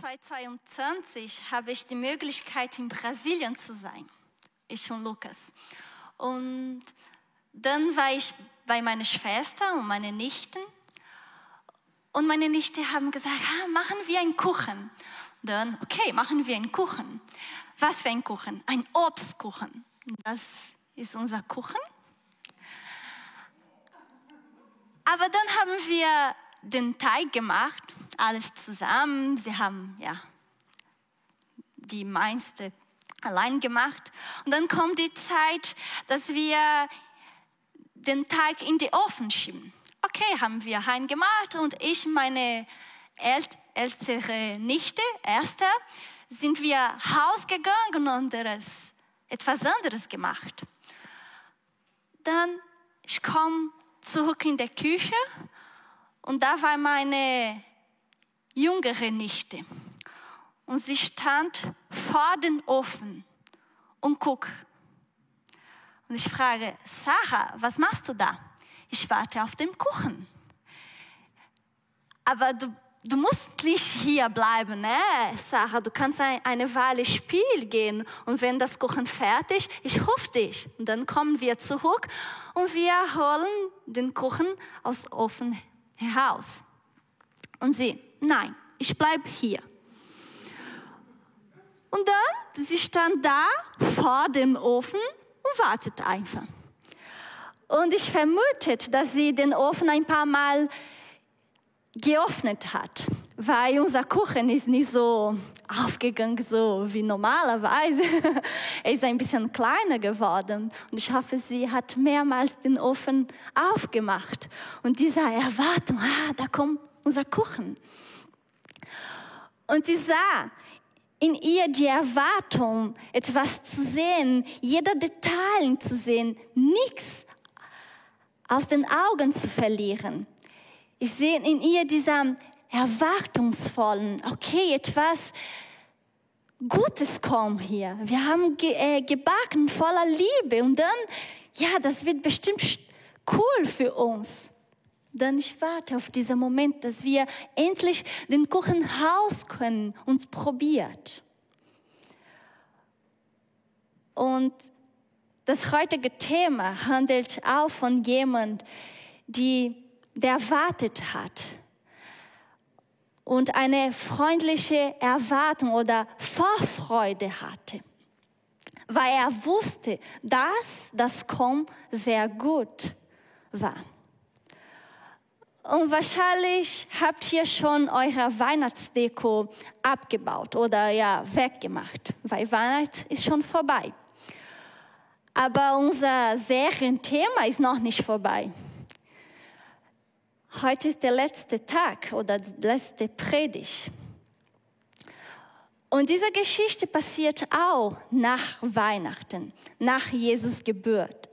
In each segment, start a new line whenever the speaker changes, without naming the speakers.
2022 habe ich die Möglichkeit, in Brasilien zu sein. Ich und Lukas. Und dann war ich bei meiner Schwester und meinen Nichten. Und meine Nichte haben gesagt, ah, machen wir einen Kuchen. Dann, okay, machen wir einen Kuchen. Was für ein Kuchen? Ein Obstkuchen. Das ist unser Kuchen. Aber dann haben wir den Teig gemacht, alles zusammen. Sie haben ja die meiste allein gemacht. Und dann kommt die Zeit, dass wir den Teig in die Ofen schieben. Okay, haben wir Hein gemacht und ich, meine ältere Nichte, erste, sind wir rausgegangen und etwas anderes gemacht. Dann ich komme zurück in die Küche und da war meine jüngere Nichte. Und sie stand vor dem Ofen und guck. Und ich frage, Sarah, was machst du da? Ich warte auf den Kuchen. Aber du, du musst nicht hier bleiben, ne? Sarah, du kannst eine Weile spielen gehen und wenn das Kuchen fertig, ich rufe dich. Und dann kommen wir zurück und wir holen den Kuchen aus dem Ofen heraus. Und sie, nein, ich bleibe hier. Und dann, sie stand da vor dem Ofen und wartet einfach. Und ich vermute, dass sie den Ofen ein paar Mal geöffnet hat, weil unser Kuchen ist nicht so aufgegangen, so wie normalerweise. er ist ein bisschen kleiner geworden und ich hoffe, sie hat mehrmals den Ofen aufgemacht und dieser Erwartung, ah, da kommt unser Kuchen. Und ich sah in ihr die Erwartung, etwas zu sehen, jeder Detail zu sehen, nichts aus den Augen zu verlieren. Ich sehe in ihr dieser erwartungsvollen, okay, etwas Gutes kommt hier. Wir haben ge äh, gebacken voller Liebe und dann, ja, das wird bestimmt cool für uns. Dann ich warte auf diesen Moment, dass wir endlich den Kuchen raus können und probiert. Und das heutige Thema handelt auch von jemand, die, der wartet hat und eine freundliche Erwartung oder Vorfreude hatte, weil er wusste, dass das Kommen sehr gut war. Und wahrscheinlich habt ihr schon eure Weihnachtsdeko abgebaut oder ja weggemacht, weil Weihnachten ist schon vorbei. Aber unser Serienthema ist noch nicht vorbei. Heute ist der letzte Tag oder die letzte Predigt. Und diese Geschichte passiert auch nach Weihnachten, nach Jesus Geburt.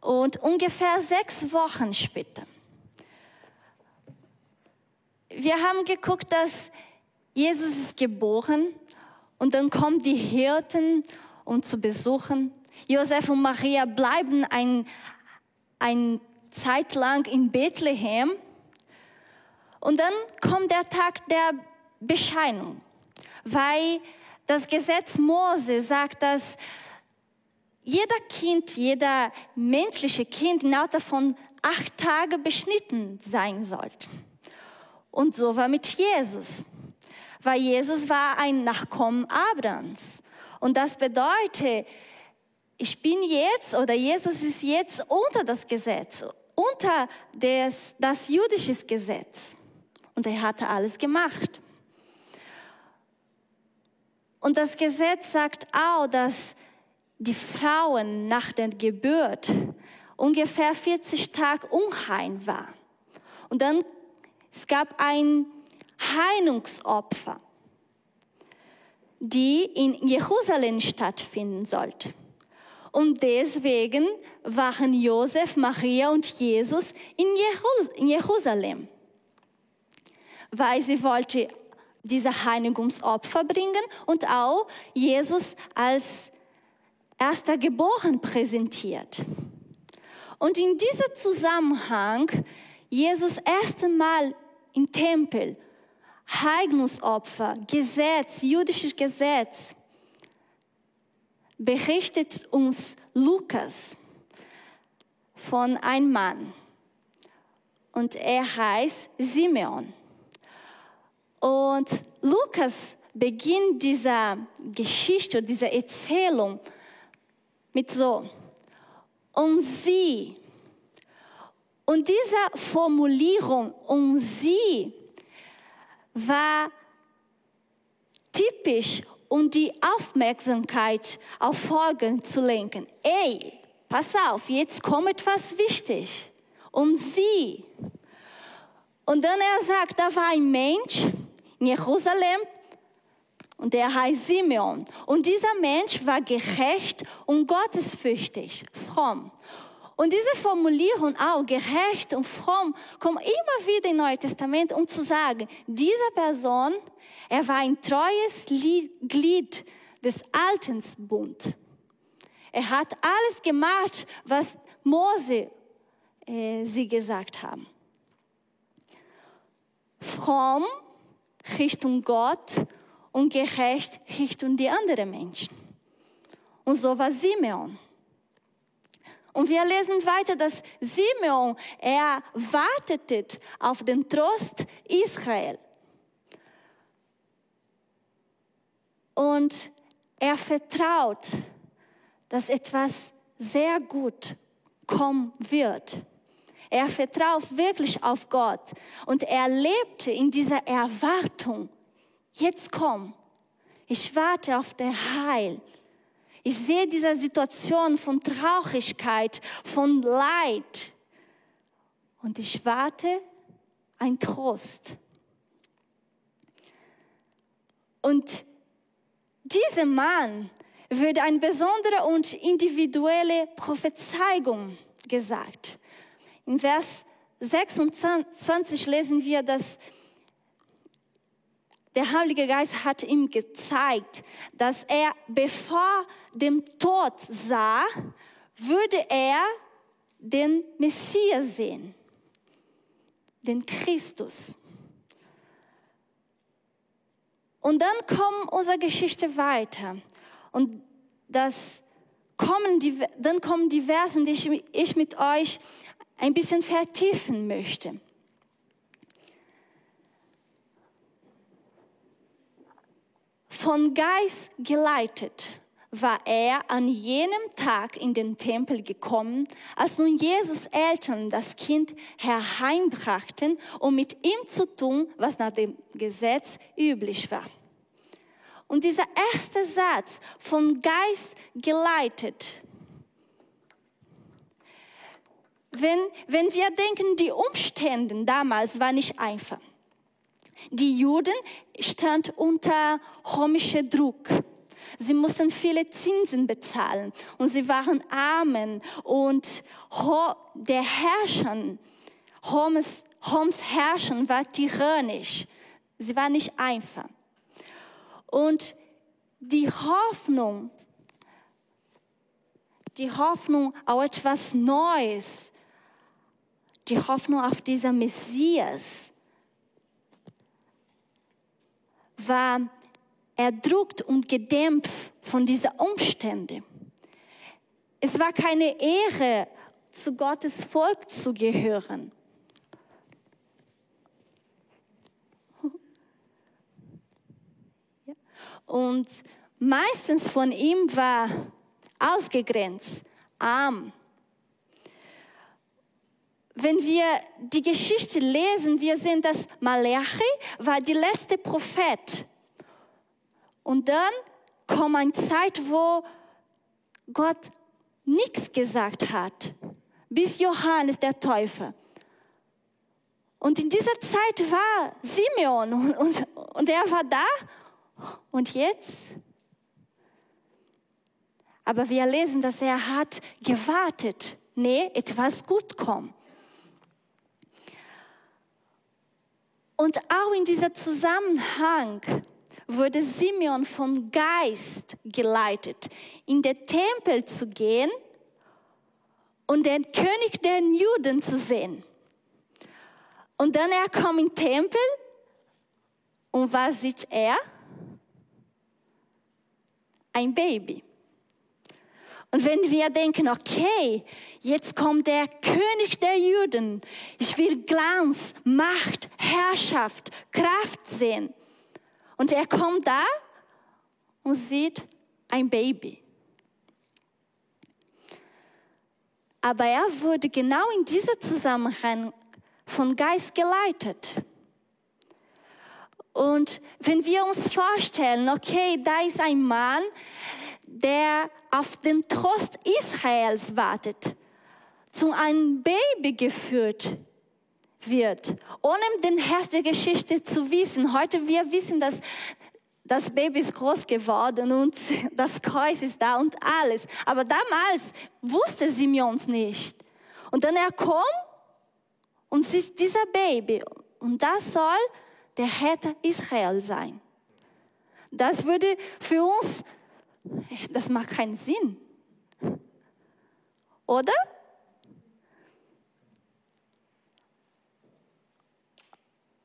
Und ungefähr sechs Wochen später wir haben geguckt, dass Jesus ist geboren und dann kommen die Hirten, um zu besuchen. Josef und Maria bleiben ein, ein Zeit lang in Bethlehem. Und dann kommt der Tag der Bescheinung, weil das Gesetz Mose sagt, dass jeder Kind, jeder menschliche Kind innerhalb davon acht Tage beschnitten sein sollte. Und so war mit Jesus. Weil Jesus war ein Nachkommen Abrahams. Und das bedeutet, ich bin jetzt oder Jesus ist jetzt unter das Gesetz, unter das, das jüdische Gesetz. Und er hatte alles gemacht. Und das Gesetz sagt auch, dass die Frauen nach der Geburt ungefähr 40 Tage unheim waren. Und dann es gab ein Heilungsopfer, die in Jerusalem stattfinden sollte. Und deswegen waren Josef, Maria und Jesus in Jerusalem, weil sie wollte diese Heiligungsopfer bringen und auch Jesus als erster Geboren präsentiert. Und in diesem Zusammenhang Jesus erste Mal im Tempel Heignungsopfer, Gesetz, jüdisches Gesetz, berichtet uns Lukas von einem Mann. Und er heißt Simeon. Und Lukas beginnt dieser Geschichte, dieser Erzählung mit so, um sie. Und diese Formulierung um sie war typisch, um die Aufmerksamkeit auf Folgen zu lenken. Ey, pass auf, jetzt kommt etwas wichtig. Um sie. Und dann er sagt, da war ein Mensch in Jerusalem und der heißt Simeon. Und dieser Mensch war gerecht und gottesfürchtig, fromm. Und diese Formulierung auch, gerecht und fromm, kommt immer wieder im Neuen Testament, um zu sagen, diese Person, er war ein treues Glied des Alten Bund. Er hat alles gemacht, was Mose äh, sie gesagt haben. Fromm Richtung Gott und gerecht Richtung die anderen Menschen. Und so war Simeon. Und wir lesen weiter, dass Simeon, er wartete auf den Trost Israel. Und er vertraut, dass etwas sehr gut kommen wird. Er vertraut wirklich auf Gott und er lebte in dieser Erwartung. Jetzt komm, ich warte auf der Heil. Ich sehe diese Situation von Traurigkeit, von Leid. Und ich warte ein Trost. Und dieser Mann wird eine besondere und individuelle Prophezeiung gesagt. In Vers 26 lesen wir, dass der Heilige Geist hat ihm gezeigt, dass er, bevor dem Tod sah, würde er den Messias sehen, den Christus. Und dann kommt unsere Geschichte weiter. Und das kommen die, dann kommen die Versen, die ich, ich mit euch ein bisschen vertiefen möchte. Von Geist geleitet war er an jenem Tag in den Tempel gekommen, als nun Jesus Eltern das Kind herheimbrachten, um mit ihm zu tun, was nach dem Gesetz üblich war. Und dieser erste Satz, vom Geist geleitet, wenn, wenn wir denken, die Umstände damals waren nicht einfach. Die Juden standen unter römischem Druck. Sie mussten viele Zinsen bezahlen und sie waren armen und der Herrscher, Roms, Roms Herrscher war tyrannisch. Sie war nicht einfach. Und die Hoffnung, die Hoffnung auf etwas Neues, die Hoffnung auf dieser Messias war erdrückt und gedämpft von diesen Umständen. Es war keine Ehre, zu Gottes Volk zu gehören. Und meistens von ihm war ausgegrenzt, arm. Wenn wir die Geschichte lesen, wir sehen, dass Malachi war der letzte Prophet. Und dann kommt eine Zeit, wo Gott nichts gesagt hat, bis Johannes der Täufer. Und in dieser Zeit war Simeon und, und, und er war da und jetzt? Aber wir lesen, dass er hat gewartet. Nee, etwas gut kommt. Und auch in diesem Zusammenhang wurde Simeon vom Geist geleitet, in den Tempel zu gehen und den König der Juden zu sehen. Und dann er kommt im Tempel Und was sieht er? Ein Baby. Und wenn wir denken, okay, jetzt kommt der König der Juden, ich will Glanz, Macht, Herrschaft, Kraft sehen. Und er kommt da und sieht ein Baby. Aber er wurde genau in diesem Zusammenhang von Geist geleitet. Und wenn wir uns vorstellen, okay, da ist ein Mann, der auf den Trost Israels wartet, zu einem Baby geführt wird, ohne den Herz der Geschichte zu wissen. Heute wir wissen, dass das Baby ist groß geworden und das Kreuz ist da und alles. Aber damals wusste Simeons nicht. Und dann er kommt und sieht dieser Baby. Und das soll der Retter Israel sein. Das würde für uns, das macht keinen Sinn. Oder?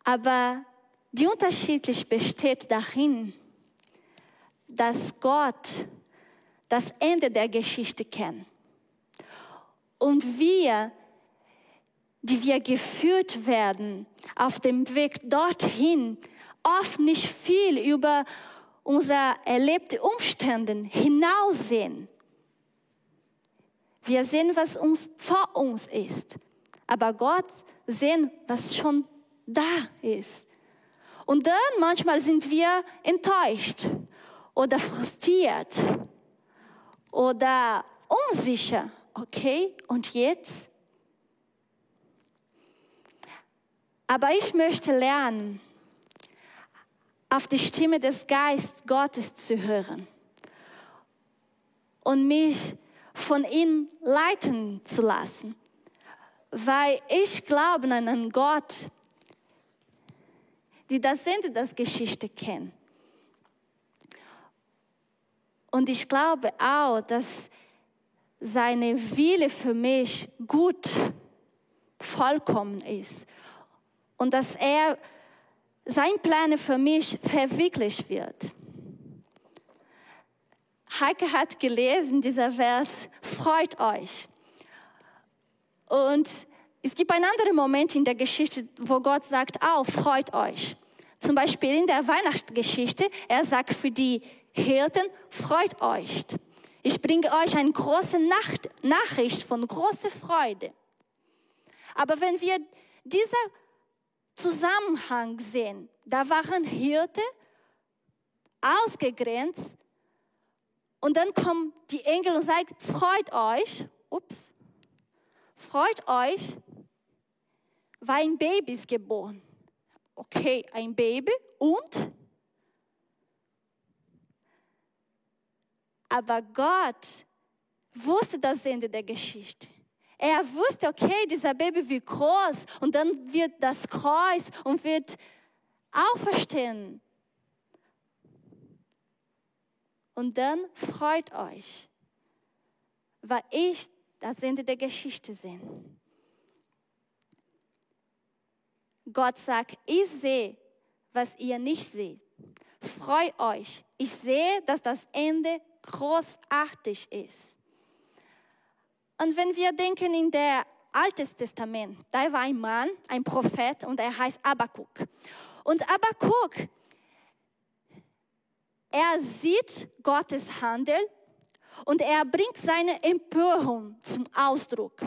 Aber die Unterschiedlich besteht darin, dass Gott das Ende der Geschichte kennt. Und wir, die wir geführt werden auf dem Weg dorthin, oft nicht viel über unsere erlebte Umstände hinaussehen. Wir sehen, was uns vor uns ist, aber Gott sehen, was schon da ist. Und dann manchmal sind wir enttäuscht oder frustriert oder unsicher. Okay, und jetzt? Aber ich möchte lernen, auf die Stimme des Geistes Gottes zu hören und mich von ihm leiten zu lassen, weil ich glaube an einen Gott, die das Ende der Geschichte kennen. Und ich glaube auch, dass seine Wille für mich gut, vollkommen ist. Und dass er sein Plan für mich verwirklicht wird. Heike hat gelesen, dieser Vers, freut euch. Und es gibt einen anderen Moment in der Geschichte, wo Gott sagt, auch freut euch. Zum Beispiel in der Weihnachtsgeschichte, er sagt für die Hirten, freut euch. Ich bringe euch eine große Nacht, Nachricht von großer Freude. Aber wenn wir diesen Zusammenhang sehen, da waren Hirte ausgegrenzt und dann kommen die Engel und sagen, freut euch, ups, freut euch, weil ein Baby ist geboren. Okay, ein Baby und? Aber Gott wusste das Ende der Geschichte. Er wusste, okay, dieser Baby wird groß und dann wird das Kreuz und wird auferstehen. Und dann freut euch, weil ich das Ende der Geschichte sehe. Gott sagt, ich sehe, was ihr nicht seht. Freut euch. Ich sehe, dass das Ende großartig ist. Und wenn wir denken in der Altes Testament, da war ein Mann, ein Prophet und er heißt Abakuk. Und Abakuk, er sieht Gottes Handel und er bringt seine Empörung zum Ausdruck.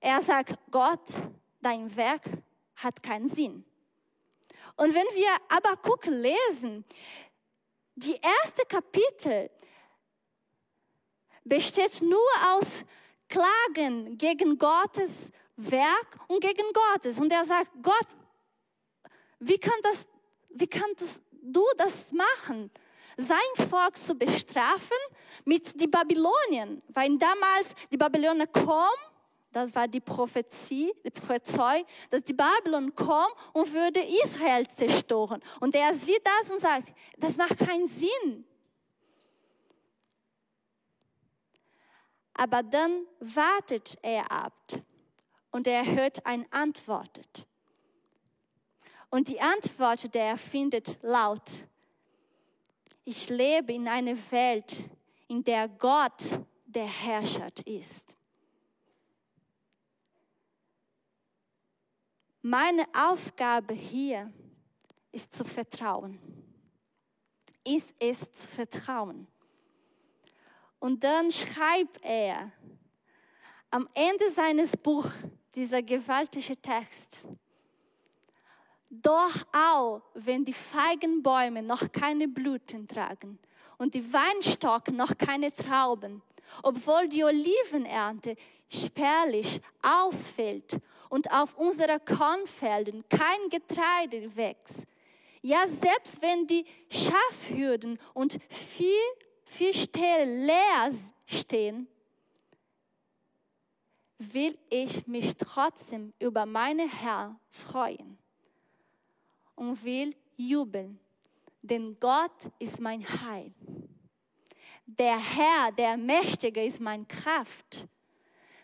Er sagt, Gott, dein Werk hat keinen Sinn. Und wenn wir gucken, lesen, die erste Kapitel besteht nur aus Klagen gegen Gottes Werk und gegen Gottes. Und er sagt, Gott, wie kann das, wie kannst du das machen? Sein Volk zu bestrafen mit den Babylonien, weil damals die Babylonier kommen das war die Prophezie, die Prophezei, dass die Babylon kommt und würde Israel zerstören. Und er sieht das und sagt, das macht keinen Sinn. Aber dann wartet er ab und er hört ein Antwortet. Und die Antwort, der er findet, laut, ich lebe in einer Welt, in der Gott der Herrscher ist. Meine Aufgabe hier ist zu vertrauen. Ist es zu vertrauen. Und dann schreibt er am Ende seines Buchs dieser gewaltige Text. Doch auch wenn die Feigenbäume noch keine Blüten tragen und die Weinstock noch keine Trauben, obwohl die Olivenernte spärlich ausfällt und auf unseren Kornfeldern kein Getreide wächst. Ja, selbst wenn die Schafhürden und viel, viel Ställe leer stehen, will ich mich trotzdem über meinen Herr freuen und will jubeln, denn Gott ist mein Heil. Der Herr, der Mächtige, ist meine Kraft.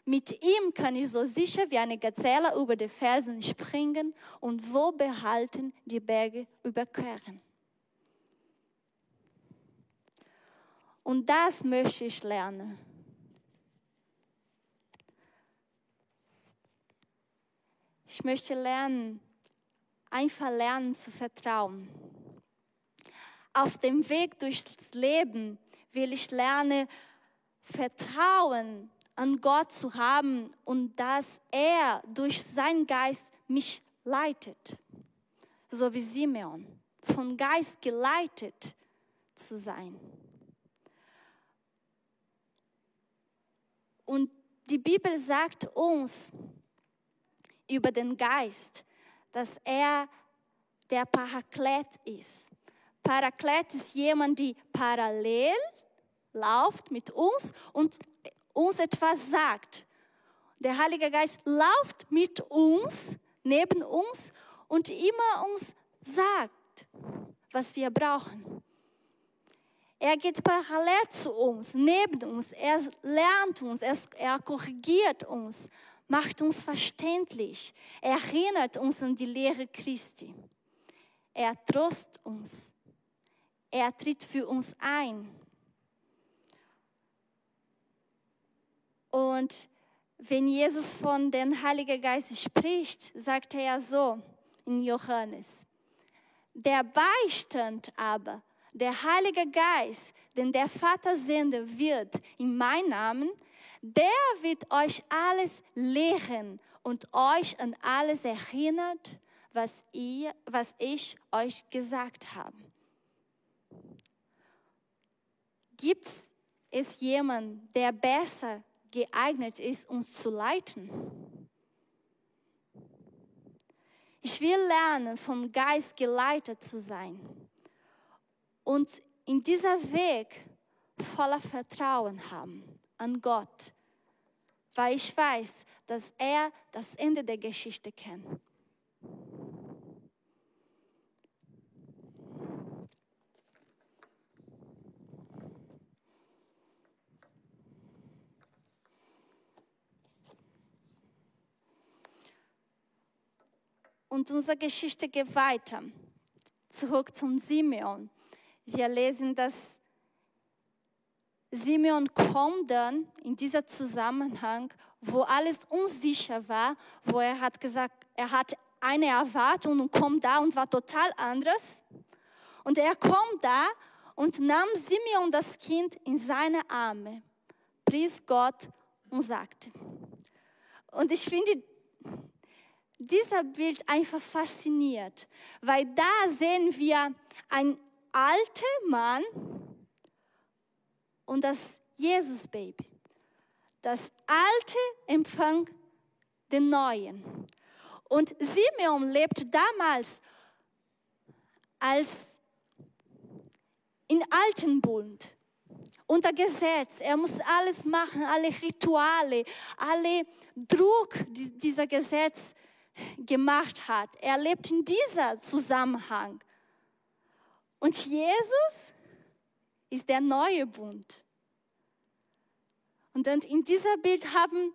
Mit ihm kann ich so sicher wie eine Gazelle über die Felsen springen und wohlbehalten die Berge überqueren. Und das möchte ich lernen. Ich möchte lernen, einfach lernen zu vertrauen. Auf dem Weg durchs Leben will ich lernen, Vertrauen an Gott zu haben und dass er durch seinen Geist mich leitet, so wie Simeon, von Geist geleitet zu sein. Und die Bibel sagt uns über den Geist, dass er der Paraklet ist. Paraklet ist jemand, der parallel läuft mit uns und uns etwas sagt. Der Heilige Geist läuft mit uns, neben uns und immer uns sagt, was wir brauchen. Er geht parallel zu uns, neben uns, er lernt uns, er, er korrigiert uns, macht uns verständlich, er erinnert uns an die Lehre Christi. Er trost uns, er tritt für uns ein. Und wenn Jesus von dem Heiligen Geist spricht, sagt er so in Johannes. Der Beistand aber, der Heilige Geist, den der Vater senden wird in meinem Namen, der wird euch alles lehren und euch an alles erinnert, was, ihr, was ich euch gesagt habe. Gibt es jemanden, der besser geeignet ist, uns zu leiten. Ich will lernen, vom Geist geleitet zu sein und in dieser Weg voller Vertrauen haben an Gott, weil ich weiß, dass er das Ende der Geschichte kennt. Und unsere Geschichte geht weiter. Zurück zum Simeon. Wir lesen, dass Simeon kommt dann in dieser Zusammenhang, wo alles unsicher war, wo er hat gesagt, er hat eine Erwartung und kommt da und war total anders. Und er kommt da und nahm Simeon das Kind in seine Arme, pries Gott und sagte. Und ich finde dieser Bild einfach fasziniert, weil da sehen wir ein alter Mann und das Jesus-Baby. Das Alte empfängt den Neuen. Und Simeon lebt damals als in alten Bund unter Gesetz. Er muss alles machen, alle Rituale, alle Druck dieser Gesetz gemacht hat. Er lebt in dieser Zusammenhang. Und Jesus ist der neue Bund. Und dann in dieser Bild haben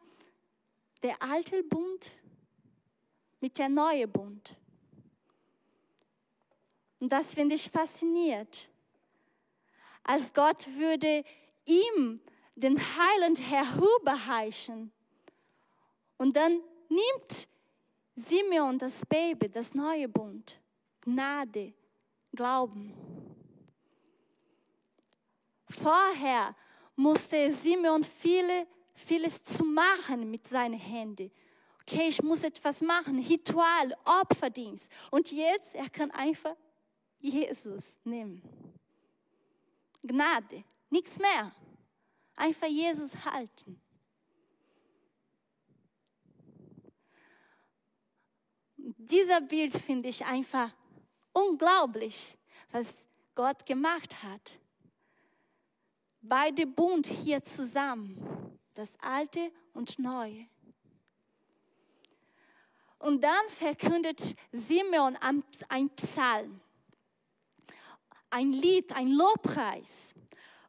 der alte Bund mit der neue Bund. Und das finde ich fasziniert. Als Gott würde ihm den Heiland herüberreichen. Und dann nimmt Simeon das Baby, das neue Bund, Gnade, Glauben. Vorher musste Simeon viele, vieles zu machen mit seinen Händen. Okay, ich muss etwas machen, Ritual, Opferdienst. Und jetzt, er kann einfach Jesus nehmen. Gnade, nichts mehr. Einfach Jesus halten. Dieser Bild finde ich einfach unglaublich, was Gott gemacht hat. Beide Bund hier zusammen, das Alte und Neue. Und dann verkündet Simeon ein Psalm, ein Lied, ein Lobpreis.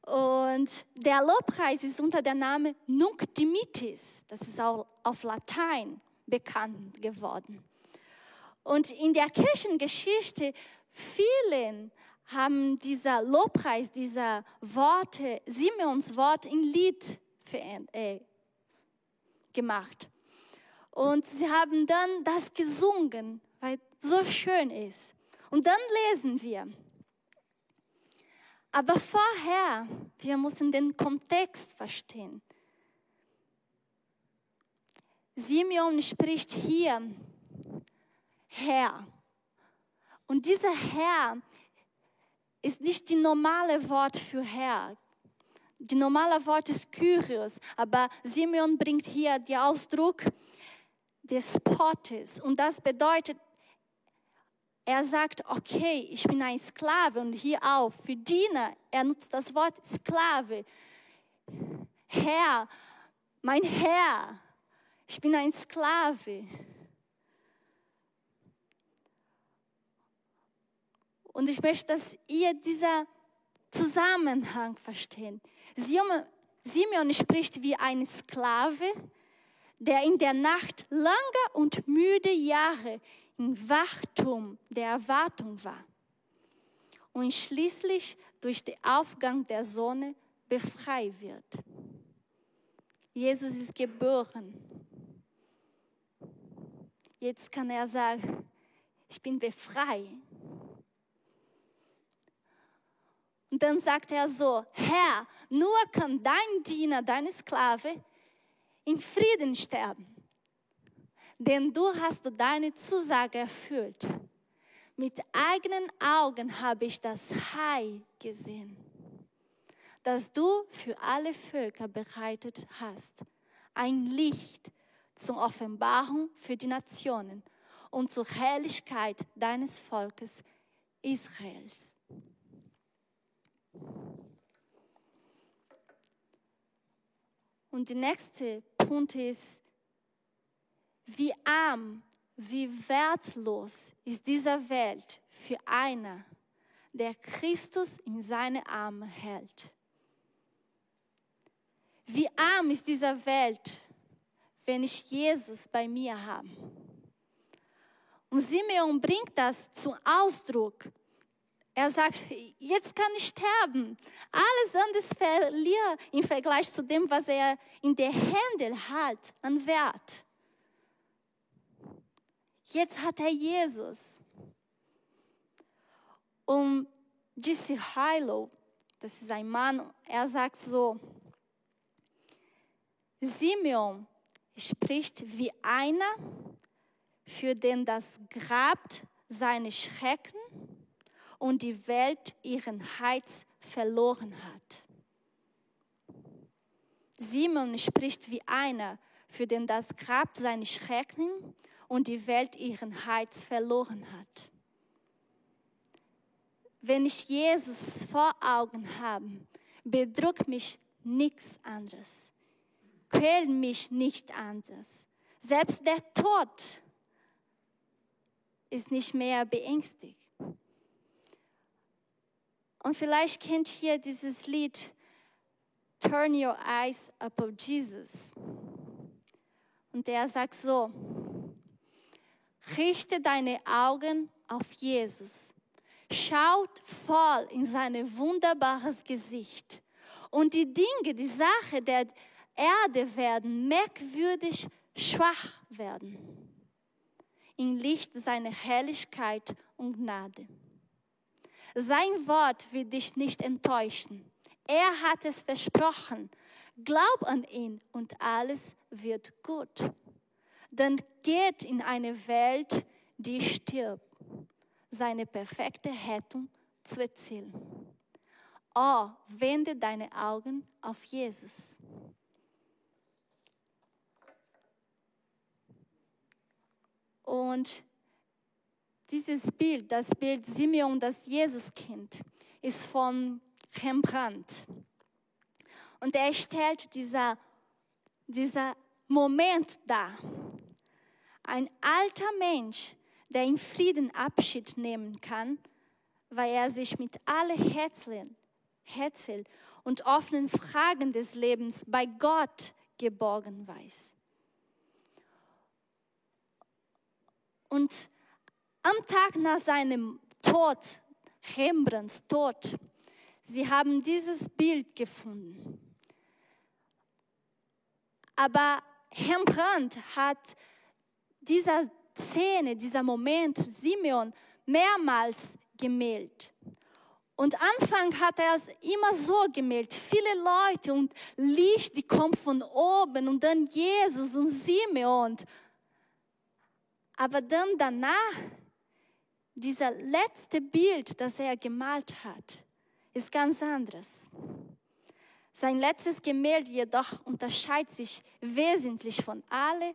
Und der Lobpreis ist unter dem Namen Nunc Dimittis. Das ist auch auf Latein bekannt geworden. Und in der Kirchengeschichte, vielen haben dieser Lobpreis, dieser Worte, Simeons Wort in Lied äh, gemacht. Und sie haben dann das gesungen, weil es so schön ist. Und dann lesen wir. Aber vorher, wir müssen den Kontext verstehen. Simeon spricht hier Herr. Und dieser Herr ist nicht die normale Wort für Herr. Die normale Wort ist Kyrios, aber Simeon bringt hier den Ausdruck des Pottes. Und das bedeutet, er sagt, okay, ich bin ein Sklave und hier auch für Diener, er nutzt das Wort Sklave. Herr, mein Herr, ich bin ein Sklave. Und ich möchte, dass ihr dieser Zusammenhang versteht. Simeon spricht wie ein Sklave, der in der Nacht lange und müde Jahre im Wachtum der Erwartung war und schließlich durch den Aufgang der Sonne befreit wird. Jesus ist geboren. Jetzt kann er sagen, ich bin befreit. Und dann sagt er so, Herr, nur kann dein Diener, deine Sklave, in Frieden sterben. Denn du hast deine Zusage erfüllt. Mit eigenen Augen habe ich das Heil gesehen, das du für alle Völker bereitet hast. Ein Licht zur Offenbarung für die Nationen und zur Herrlichkeit deines Volkes Israels. Und der nächste Punkt ist, wie arm, wie wertlos ist diese Welt für einer, der Christus in seine Arme hält. Wie arm ist diese Welt, wenn ich Jesus bei mir habe. Und Simeon bringt das zum Ausdruck er sagt, jetzt kann ich sterben. Alles anderes verliert im Vergleich zu dem, was er in der Hände hat an Wert. Jetzt hat er Jesus. Und Jesse Hilo, das ist ein Mann, er sagt so, Simeon spricht wie einer, für den das Grab seine Schrecken und die Welt ihren Heiz verloren hat. Simon spricht wie einer, für den das Grab seine Schrecken und die Welt ihren Heiz verloren hat. Wenn ich Jesus vor Augen habe, bedrückt mich nichts anderes, quält mich nicht anders. Selbst der Tod ist nicht mehr beängstigt. Und vielleicht kennt ihr dieses Lied Turn Your Eyes Upon Jesus. Und der sagt so, richte deine Augen auf Jesus. schaut voll in sein wunderbares Gesicht. Und die Dinge, die Sache der Erde werden merkwürdig schwach werden. Im Licht seiner Herrlichkeit und Gnade. Sein Wort wird dich nicht enttäuschen. Er hat es versprochen. Glaub an ihn und alles wird gut. Dann geht in eine Welt, die stirbt, seine perfekte Rettung zu erzielen. Oh, wende deine Augen auf Jesus. Und dieses Bild, das Bild Simeon, das Jesuskind, ist von Rembrandt. Und er stellt dieser, dieser Moment dar. Ein alter Mensch, der in Frieden Abschied nehmen kann, weil er sich mit allen Herzen, Herzen und offenen Fragen des Lebens bei Gott geborgen weiß. Und am Tag nach seinem Tod, Rembrandts Tod, sie haben dieses Bild gefunden. Aber Rembrandt hat dieser Szene, dieser Moment, Simeon, mehrmals gemeldet. Und Anfang hat er es immer so gemeldet, viele Leute und Licht, die kommt von oben und dann Jesus und Simeon. Aber dann danach, dieser letzte Bild, das er gemalt hat, ist ganz anderes. Sein letztes Gemälde jedoch unterscheidet sich wesentlich von allen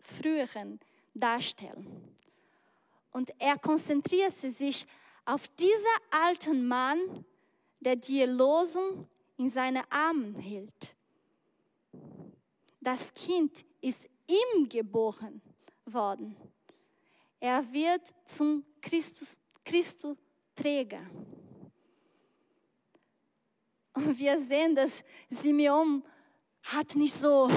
früheren Darstellungen. Und er konzentrierte sich auf diesen alten Mann, der die Losung in seine Armen hielt. Das Kind ist ihm geboren worden. Er wird zum Christus, Christuträger. Und wir sehen, dass Simeon hat nicht so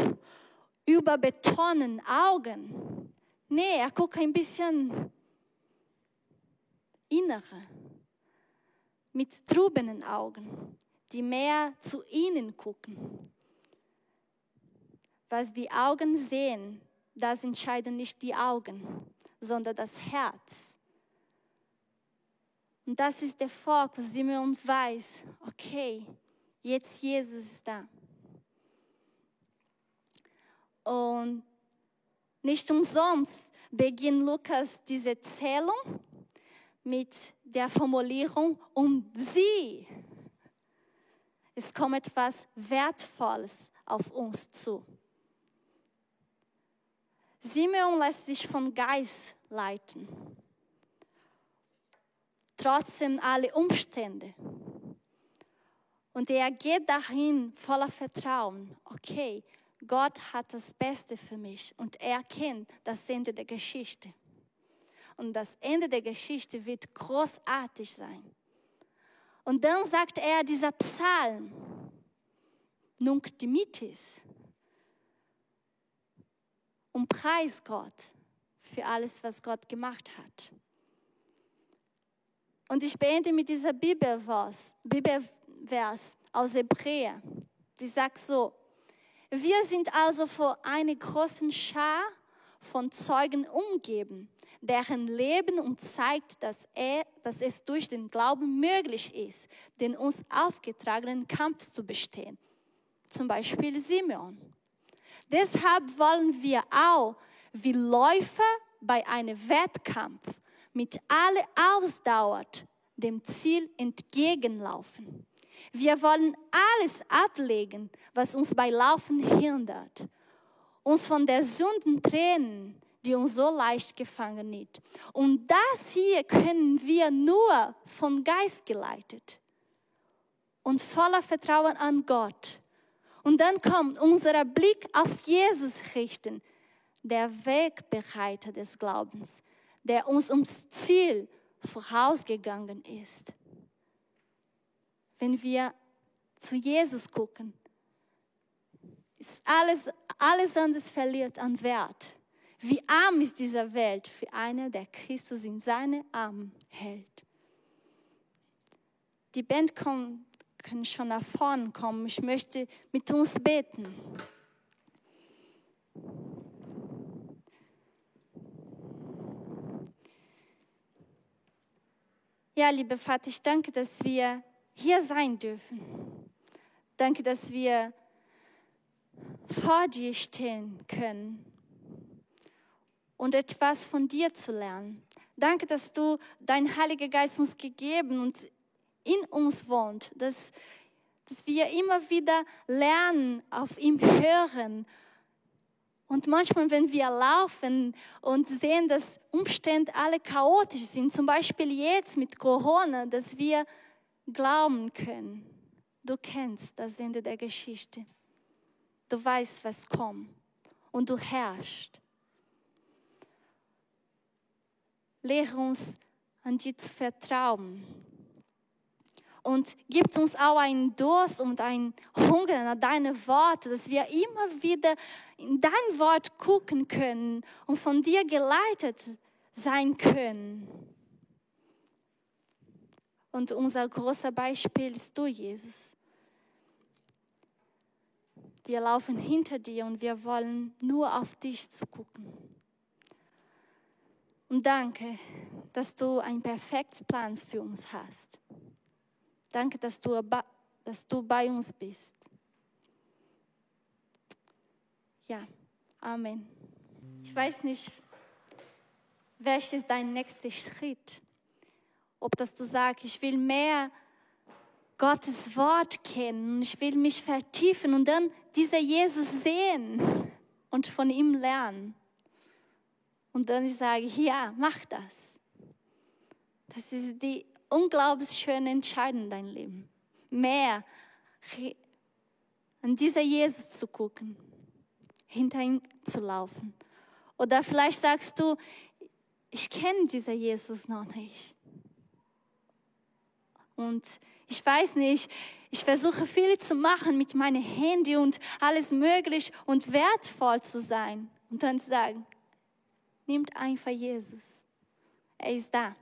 überbetonen Augen. Nee, er guckt ein bisschen innere, mit trubenen Augen, die mehr zu ihnen gucken. Was die Augen sehen, das entscheiden nicht die Augen, sondern das Herz. Und das ist der Fokus. Simeon weiß, okay, jetzt Jesus ist da. Und nicht umsonst beginnt Lukas diese Zählung mit der Formulierung um sie. Es kommt etwas Wertvolles auf uns zu. Simeon lässt sich vom Geist leiten. Trotzdem alle Umstände. Und er geht dahin voller Vertrauen. Okay, Gott hat das Beste für mich und er kennt das Ende der Geschichte. Und das Ende der Geschichte wird großartig sein. Und dann sagt er dieser Psalm, Nunc dimittis, und preis Gott für alles, was Gott gemacht hat. Und ich beende mit dieser Bibelvers, Bibelvers aus Hebräer. Die sagt so, wir sind also vor einer großen Schar von Zeugen umgeben, deren Leben uns zeigt, dass, er, dass es durch den Glauben möglich ist, den uns aufgetragenen Kampf zu bestehen. Zum Beispiel Simeon. Deshalb wollen wir auch wie Läufer bei einem Wettkampf mit aller Ausdauer dem Ziel entgegenlaufen. Wir wollen alles ablegen, was uns bei Laufen hindert, uns von der Sünden trennen, die uns so leicht gefangen nimmt. Und das hier können wir nur vom Geist geleitet und voller Vertrauen an Gott und dann kommt unser Blick auf Jesus richten, der Wegbereiter des Glaubens, der uns ums Ziel vorausgegangen ist. Wenn wir zu Jesus gucken, ist alles, alles anderes verliert an Wert. Wie arm ist diese Welt für einen, der Christus in seine Arme hält. die Band kommt, kann schon nach vorne kommen. Ich möchte mit uns beten. Ja, liebe Vater, ich danke, dass wir hier sein dürfen. Danke, dass wir vor dir stehen können und etwas von dir zu lernen. Danke, dass du dein Heiliger Geist uns gegeben und in uns wohnt, dass, dass wir immer wieder lernen, auf ihm hören. Und manchmal, wenn wir laufen und sehen, dass Umstände alle chaotisch sind, zum Beispiel jetzt mit Corona, dass wir glauben können. Du kennst das Ende der Geschichte. Du weißt, was kommt. Und du herrschst. Lehre uns, an dir zu vertrauen. Und gibt uns auch einen Durst und einen Hunger nach deinen Worten, dass wir immer wieder in dein Wort gucken können und von dir geleitet sein können. Und unser großer Beispiel ist du, Jesus. Wir laufen hinter dir und wir wollen nur auf dich zu gucken. Und danke, dass du einen perfekten Plan für uns hast. Danke, dass du, dass du bei uns bist. Ja, Amen. Ich weiß nicht, welches ist dein nächster Schritt. Ob das du sagst, ich will mehr Gottes Wort kennen, ich will mich vertiefen und dann dieser Jesus sehen und von ihm lernen. Und dann sage ich, ja, mach das. Das ist die unglaublich schöne Entscheidung in deinem Leben. Mehr an dieser Jesus zu gucken, hinter ihm zu laufen. Oder vielleicht sagst du, ich kenne dieser Jesus noch nicht. Und ich weiß nicht, ich versuche viel zu machen mit meinem Handy und alles möglich und wertvoll zu sein. Und dann sagen, nimmt einfach Jesus. Er ist da.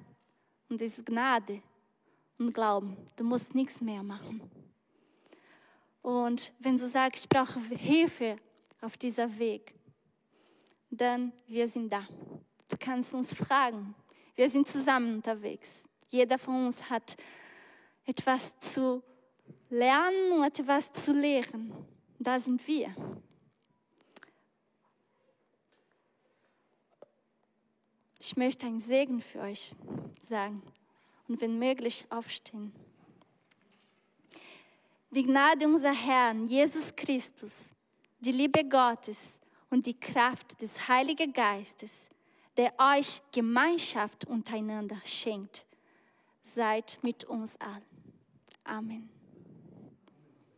Und es ist Gnade und Glauben. Du musst nichts mehr machen. Und wenn du sagst, ich brauche Hilfe auf dieser Weg, dann wir sind da. Du kannst uns fragen. Wir sind zusammen unterwegs. Jeder von uns hat etwas zu lernen und etwas zu lehren. Da sind wir. Ich möchte einen Segen für euch sagen und wenn möglich aufstehen. Die Gnade unserer Herrn Jesus Christus, die Liebe Gottes und die Kraft des Heiligen Geistes, der euch Gemeinschaft untereinander schenkt, seid mit uns allen. Amen.